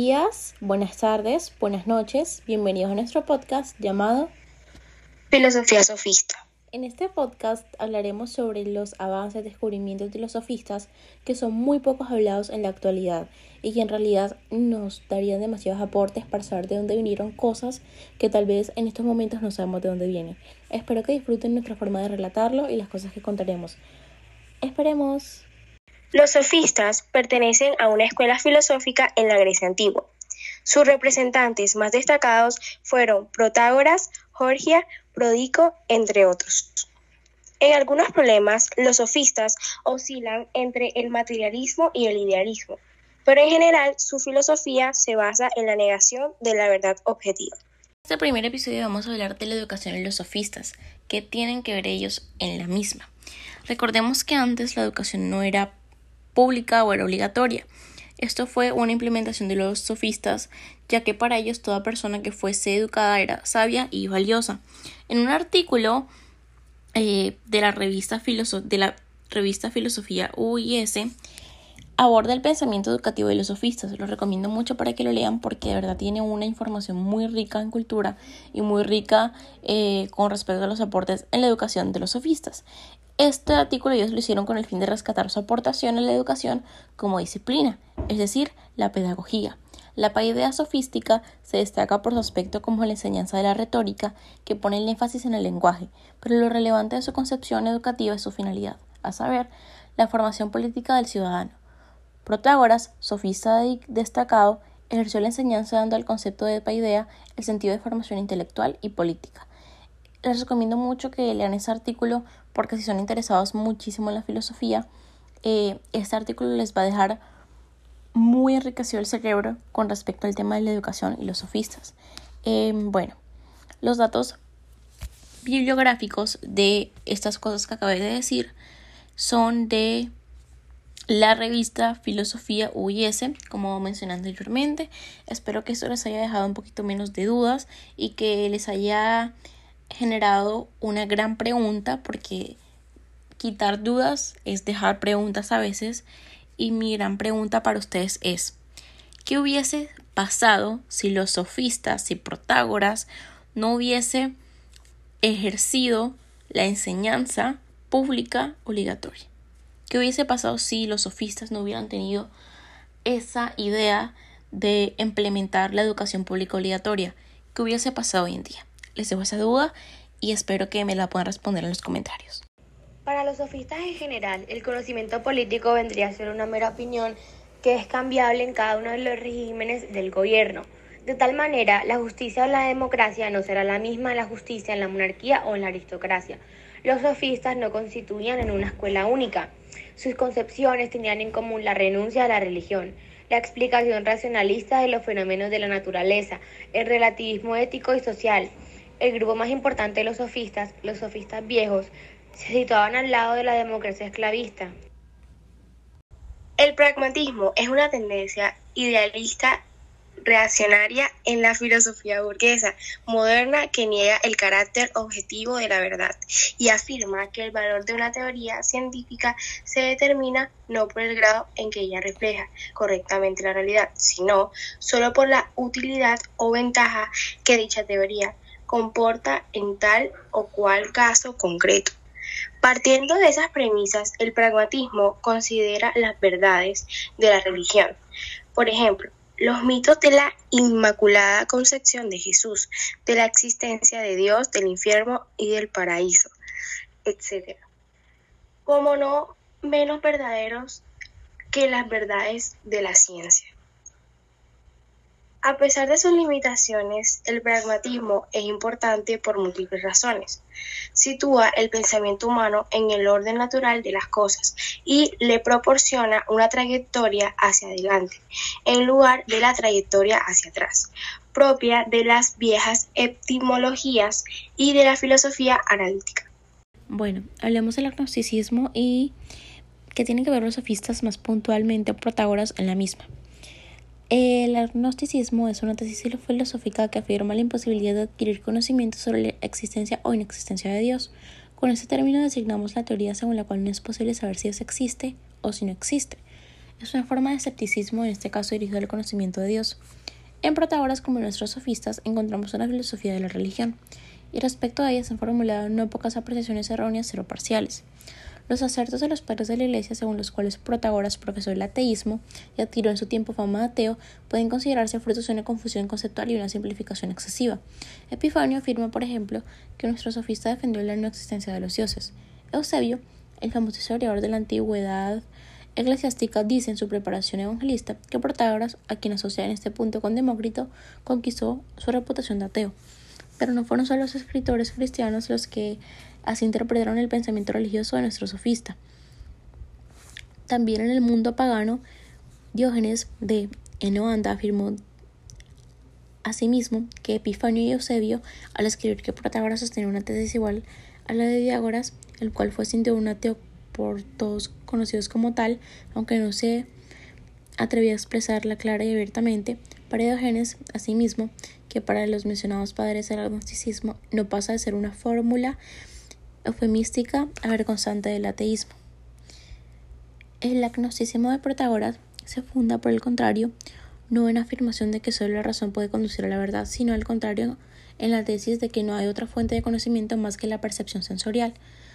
días, buenas tardes, buenas noches, bienvenidos a nuestro podcast llamado Filosofía Sofista. En este podcast hablaremos sobre los avances, descubrimientos de los sofistas que son muy pocos hablados en la actualidad y que en realidad nos darían demasiados aportes para saber de dónde vinieron cosas que tal vez en estos momentos no sabemos de dónde vienen. Espero que disfruten nuestra forma de relatarlo y las cosas que contaremos. Esperemos. Los sofistas pertenecen a una escuela filosófica en la Grecia antigua. Sus representantes más destacados fueron Protágoras, Gorgia, Prodico, entre otros. En algunos problemas, los sofistas oscilan entre el materialismo y el idealismo, pero en general su filosofía se basa en la negación de la verdad objetiva. En este primer episodio vamos a hablar de la educación y los sofistas, qué tienen que ver ellos en la misma. Recordemos que antes la educación no era pública o era obligatoria. Esto fue una implementación de los sofistas, ya que para ellos toda persona que fuese educada era sabia y valiosa. En un artículo eh, de, la revista de la revista Filosofía UIS aborda el pensamiento educativo de los sofistas. Lo recomiendo mucho para que lo lean porque de verdad tiene una información muy rica en cultura y muy rica eh, con respecto a los aportes en la educación de los sofistas. Este artículo ellos lo hicieron con el fin de rescatar su aportación en la educación como disciplina, es decir, la pedagogía. La paidea sofística se destaca por su aspecto como la enseñanza de la retórica, que pone el énfasis en el lenguaje, pero lo relevante de su concepción educativa es su finalidad, a saber, la formación política del ciudadano. Protágoras, sofista destacado, ejerció la enseñanza dando al concepto de paidea el sentido de formación intelectual y política les recomiendo mucho que lean ese artículo porque si son interesados muchísimo en la filosofía, eh, este artículo les va a dejar muy enriquecido el cerebro con respecto al tema de la educación y los sofistas. Em, bueno, los datos bibliográficos de estas cosas que acabé de decir son de la revista Filosofía UIS, como mencioné anteriormente. Espero que esto les haya dejado un poquito menos de dudas y que les haya generado una gran pregunta porque quitar dudas es dejar preguntas a veces y mi gran pregunta para ustedes es ¿qué hubiese pasado si los sofistas, si Protágoras no hubiese ejercido la enseñanza pública obligatoria? ¿Qué hubiese pasado si los sofistas no hubieran tenido esa idea de implementar la educación pública obligatoria? ¿Qué hubiese pasado hoy en día? Les dejo esa duda y espero que me la puedan responder en los comentarios. Para los sofistas en general, el conocimiento político vendría a ser una mera opinión que es cambiable en cada uno de los regímenes del gobierno. De tal manera, la justicia o la democracia no será la misma la justicia en la monarquía o en la aristocracia. Los sofistas no constituían en una escuela única. Sus concepciones tenían en común la renuncia a la religión, la explicación racionalista de los fenómenos de la naturaleza, el relativismo ético y social, el grupo más importante de los sofistas, los sofistas viejos, se situaban al lado de la democracia esclavista. El pragmatismo es una tendencia idealista reaccionaria en la filosofía burguesa moderna que niega el carácter objetivo de la verdad y afirma que el valor de una teoría científica se determina no por el grado en que ella refleja correctamente la realidad, sino solo por la utilidad o ventaja que dicha teoría comporta en tal o cual caso concreto. Partiendo de esas premisas, el pragmatismo considera las verdades de la religión. Por ejemplo, los mitos de la Inmaculada Concepción de Jesús, de la existencia de Dios, del infierno y del paraíso, etc. Como no menos verdaderos que las verdades de la ciencia. A pesar de sus limitaciones, el pragmatismo es importante por múltiples razones. Sitúa el pensamiento humano en el orden natural de las cosas y le proporciona una trayectoria hacia adelante, en lugar de la trayectoria hacia atrás, propia de las viejas etimologías y de la filosofía analítica. Bueno, hablemos del agnosticismo y que tienen que ver los sofistas más puntualmente protagonistas en la misma. El agnosticismo es una tesis filosófica que afirma la imposibilidad de adquirir conocimiento sobre la existencia o inexistencia de Dios. Con este término designamos la teoría según la cual no es posible saber si Dios existe o si no existe. es una forma de escepticismo, en este caso dirigido al conocimiento de Dios. En Protagoras, como nuestros sofistas, encontramos una filosofía de la religión, y respecto a ella se han formulado no pocas apreciaciones erróneas, cero parciales. Los acertos de los padres de la Iglesia, según los cuales Protagoras profesó el ateísmo y adquirió en su tiempo fama de ateo, pueden considerarse frutos de una confusión conceptual y una simplificación excesiva. Epifanio afirma, por ejemplo, que nuestro sofista defendió la no existencia de los dioses. Eusebio, el famoso historiador de la antigüedad eclesiástica, dice en su preparación evangelista que Protagoras, a quien asocia en este punto con Demócrito, conquistó su reputación de ateo. Pero no fueron solo los escritores cristianos los que Así interpretaron el pensamiento religioso de nuestro sofista. También en el mundo pagano, Diógenes de Enoanda afirmó asimismo que Epifanio y Eusebio, al escribir que Protagoras sostenía una tesis igual a la de Diágoras, el cual fue sin duda un ateo por todos conocidos como tal, aunque no se atrevía a expresarla clara y abiertamente, para Diógenes, asimismo, que para los mencionados padres del agnosticismo no pasa de ser una fórmula eufemística avergonzante del ateísmo. El agnosticismo de Protagoras se funda, por el contrario, no en afirmación de que solo la razón puede conducir a la verdad, sino al contrario en la tesis de que no hay otra fuente de conocimiento más que la percepción sensorial.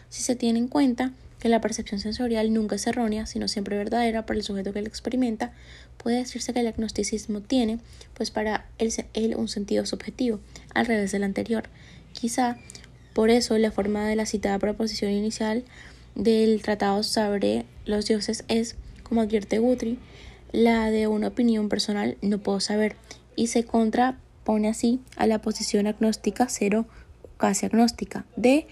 Si se tiene en cuenta que la percepción sensorial nunca es errónea, sino siempre verdadera para el sujeto que la experimenta, puede decirse que el agnosticismo tiene, pues para él, él un sentido subjetivo, al revés del anterior. Quizá por eso, la forma de la citada proposición inicial del tratado sobre los dioses es, como advierte Guthrie, la de una opinión personal no puedo saber y se contrapone así a la posición agnóstica cero casi agnóstica de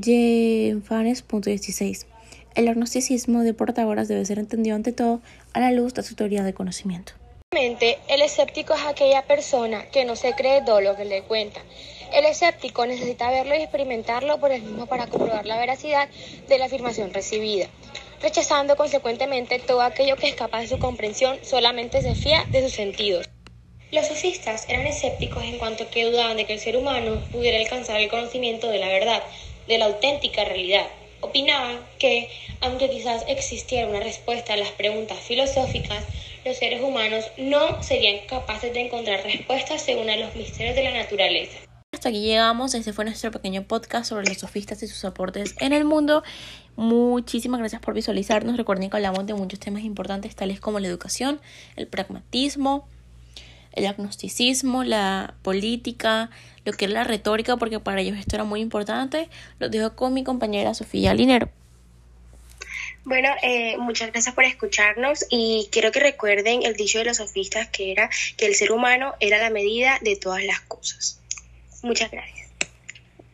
Jefanes.16. El agnosticismo de Protagoras debe ser entendido ante todo a la luz de su teoría de conocimiento. El escéptico es aquella persona que no se cree todo lo que le cuenta. El escéptico necesita verlo y experimentarlo por el mismo para comprobar la veracidad de la afirmación recibida, rechazando consecuentemente todo aquello que escapa de su comprensión, solamente se fía de sus sentidos. Los sofistas eran escépticos en cuanto que dudaban de que el ser humano pudiera alcanzar el conocimiento de la verdad, de la auténtica realidad. Opinaban que, aunque quizás existiera una respuesta a las preguntas filosóficas, los seres humanos no serían capaces de encontrar respuestas según a los misterios de la naturaleza. Hasta aquí llegamos, este fue nuestro pequeño podcast sobre los sofistas y sus aportes en el mundo. Muchísimas gracias por visualizarnos. Recuerden que hablamos de muchos temas importantes tales como la educación, el pragmatismo, el agnosticismo, la política, lo que es la retórica, porque para ellos esto era muy importante. Lo dejo con mi compañera Sofía Linero. Bueno, eh, muchas gracias por escucharnos y quiero que recuerden el dicho de los sofistas que era que el ser humano era la medida de todas las cosas. Muchas gracias.